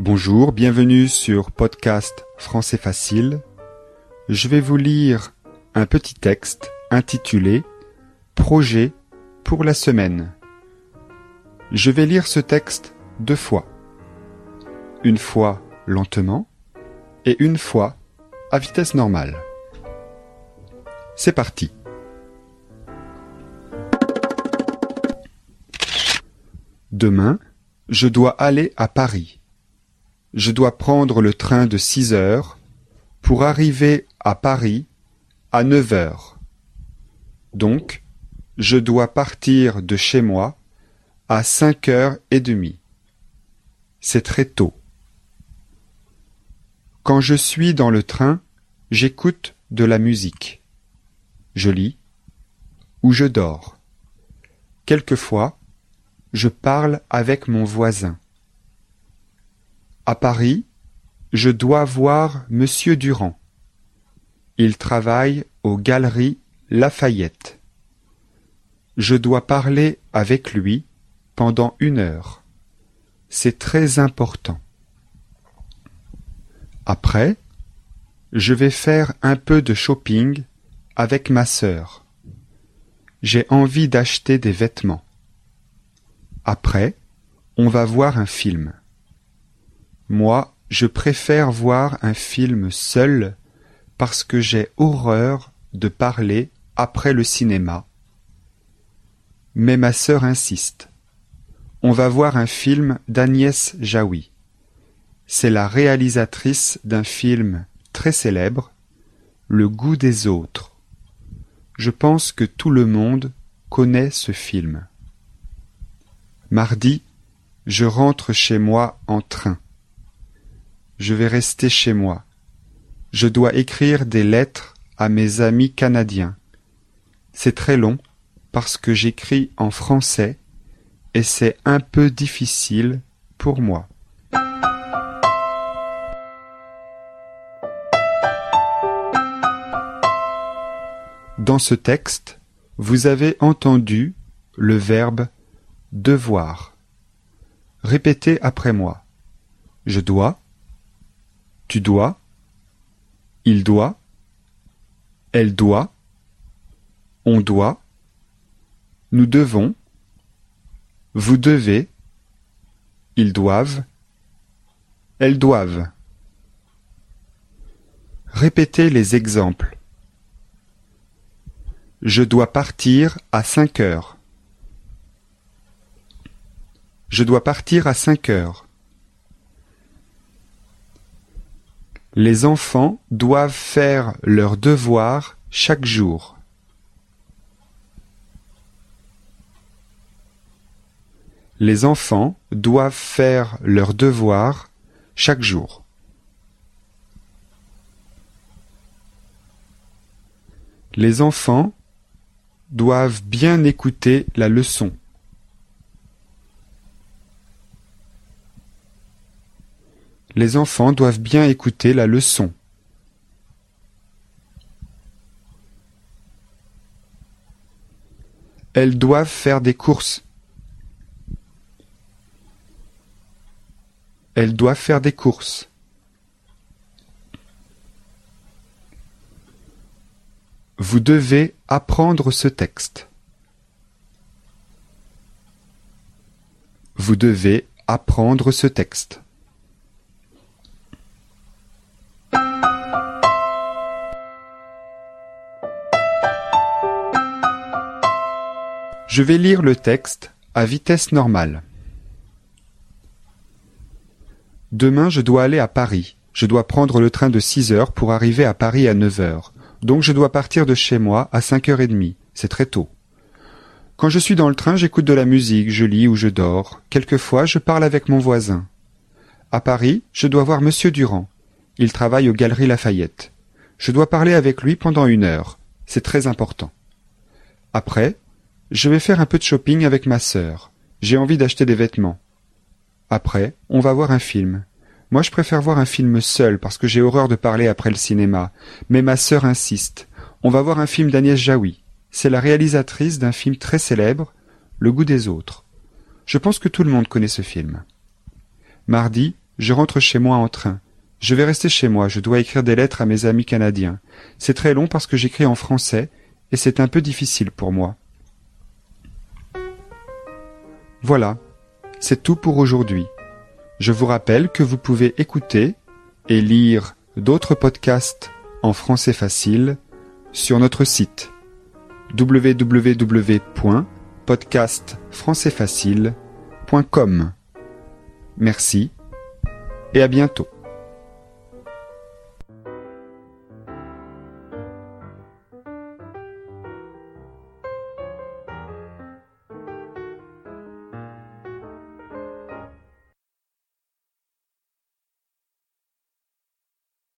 Bonjour, bienvenue sur podcast Français facile. Je vais vous lire un petit texte intitulé Projet pour la semaine. Je vais lire ce texte deux fois. Une fois lentement et une fois à vitesse normale. C'est parti. Demain, je dois aller à Paris. Je dois prendre le train de six heures pour arriver à Paris à neuf heures. Donc, je dois partir de chez moi à cinq heures et demie. C'est très tôt. Quand je suis dans le train, j'écoute de la musique. Je lis ou je dors. Quelquefois, je parle avec mon voisin. À Paris, je dois voir Monsieur Durand. Il travaille aux Galeries Lafayette. Je dois parler avec lui pendant une heure. C'est très important. Après, je vais faire un peu de shopping avec ma sœur. J'ai envie d'acheter des vêtements. Après, on va voir un film. Moi, je préfère voir un film seul parce que j'ai horreur de parler après le cinéma. Mais ma sœur insiste. On va voir un film d'Agnès Jaoui. C'est la réalisatrice d'un film très célèbre, Le goût des autres. Je pense que tout le monde connaît ce film. Mardi, je rentre chez moi en train. Je vais rester chez moi. Je dois écrire des lettres à mes amis canadiens. C'est très long parce que j'écris en français et c'est un peu difficile pour moi. Dans ce texte, vous avez entendu le verbe devoir. Répétez après moi. Je dois, tu dois, il doit, elle doit, on doit, nous devons, vous devez, ils doivent, elles doivent. Répétez les exemples. Je dois partir à cinq heures. Je dois partir à cinq heures. Les enfants doivent faire leurs devoirs chaque jour. Les enfants doivent faire leurs devoirs chaque jour. Les enfants doivent bien écouter la leçon. Les enfants doivent bien écouter la leçon. Elles doivent faire des courses. Elles doivent faire des courses. Vous devez apprendre ce texte. Vous devez apprendre ce texte. Je vais lire le texte à vitesse normale. Demain, je dois aller à Paris. Je dois prendre le train de six heures pour arriver à Paris à neuf heures. Donc je dois partir de chez moi à cinq heures et demie. C'est très tôt. Quand je suis dans le train, j'écoute de la musique, je lis ou je dors. Quelquefois, je parle avec mon voisin. À Paris, je dois voir Monsieur Durand. Il travaille aux Galeries Lafayette. Je dois parler avec lui pendant une heure. C'est très important. Après, je vais faire un peu de shopping avec ma sœur. J'ai envie d'acheter des vêtements. Après, on va voir un film. Moi, je préfère voir un film seul parce que j'ai horreur de parler après le cinéma. Mais ma sœur insiste. On va voir un film d'Agnès Jaoui. C'est la réalisatrice d'un film très célèbre, Le goût des autres. Je pense que tout le monde connaît ce film. Mardi, Je rentre chez moi en train. Je vais rester chez moi, je dois écrire des lettres à mes amis canadiens. C'est très long parce que j'écris en français, et c'est un peu difficile pour moi. Voilà, c'est tout pour aujourd'hui. Je vous rappelle que vous pouvez écouter et lire d'autres podcasts en français facile sur notre site www.podcastfrançaisfacile.com. Merci et à bientôt.